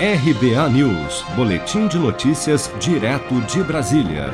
RBA News, Boletim de Notícias, direto de Brasília.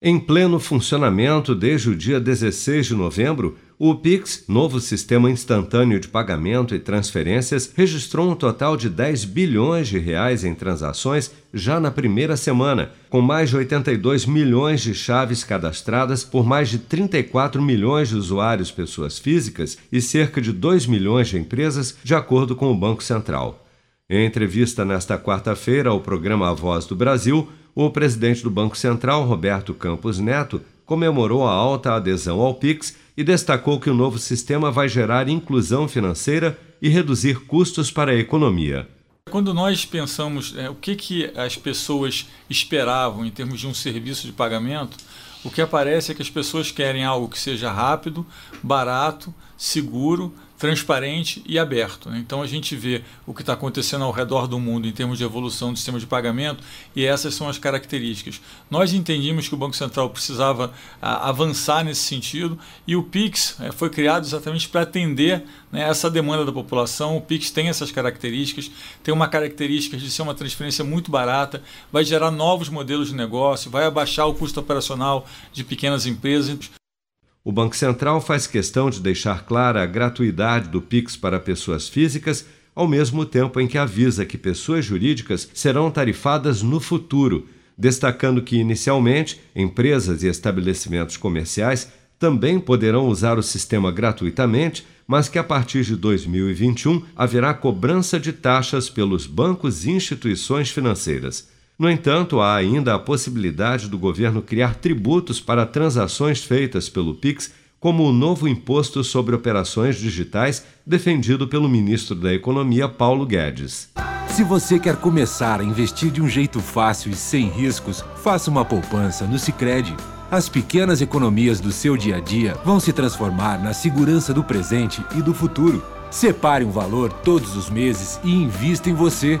Em pleno funcionamento desde o dia 16 de novembro, o Pix, novo sistema instantâneo de pagamento e transferências, registrou um total de 10 bilhões de reais em transações já na primeira semana, com mais de 82 milhões de chaves cadastradas por mais de 34 milhões de usuários pessoas físicas e cerca de 2 milhões de empresas, de acordo com o Banco Central. Em entrevista nesta quarta-feira ao programa A Voz do Brasil, o presidente do Banco Central, Roberto Campos Neto, comemorou a alta adesão ao Pix e destacou que o novo sistema vai gerar inclusão financeira e reduzir custos para a economia. Quando nós pensamos é, o que, que as pessoas esperavam em termos de um serviço de pagamento, o que aparece é que as pessoas querem algo que seja rápido, barato, seguro, transparente e aberto. Né? Então a gente vê o que está acontecendo ao redor do mundo em termos de evolução do sistema de pagamento e essas são as características. Nós entendimos que o Banco Central precisava a, avançar nesse sentido e o PIX é, foi criado exatamente para atender né, essa demanda da população. O PIX tem essas características, tem uma característica de ser uma transferência muito barata, vai gerar novos modelos de negócio, vai abaixar o custo operacional de pequenas empresas. O Banco Central faz questão de deixar clara a gratuidade do Pix para pessoas físicas, ao mesmo tempo em que avisa que pessoas jurídicas serão tarifadas no futuro, destacando que, inicialmente, empresas e estabelecimentos comerciais também poderão usar o sistema gratuitamente, mas que a partir de 2021 haverá cobrança de taxas pelos bancos e instituições financeiras. No entanto, há ainda a possibilidade do governo criar tributos para transações feitas pelo Pix, como o novo imposto sobre operações digitais defendido pelo ministro da Economia, Paulo Guedes. Se você quer começar a investir de um jeito fácil e sem riscos, faça uma poupança no Sicredi. As pequenas economias do seu dia a dia vão se transformar na segurança do presente e do futuro. Separe um valor todos os meses e invista em você.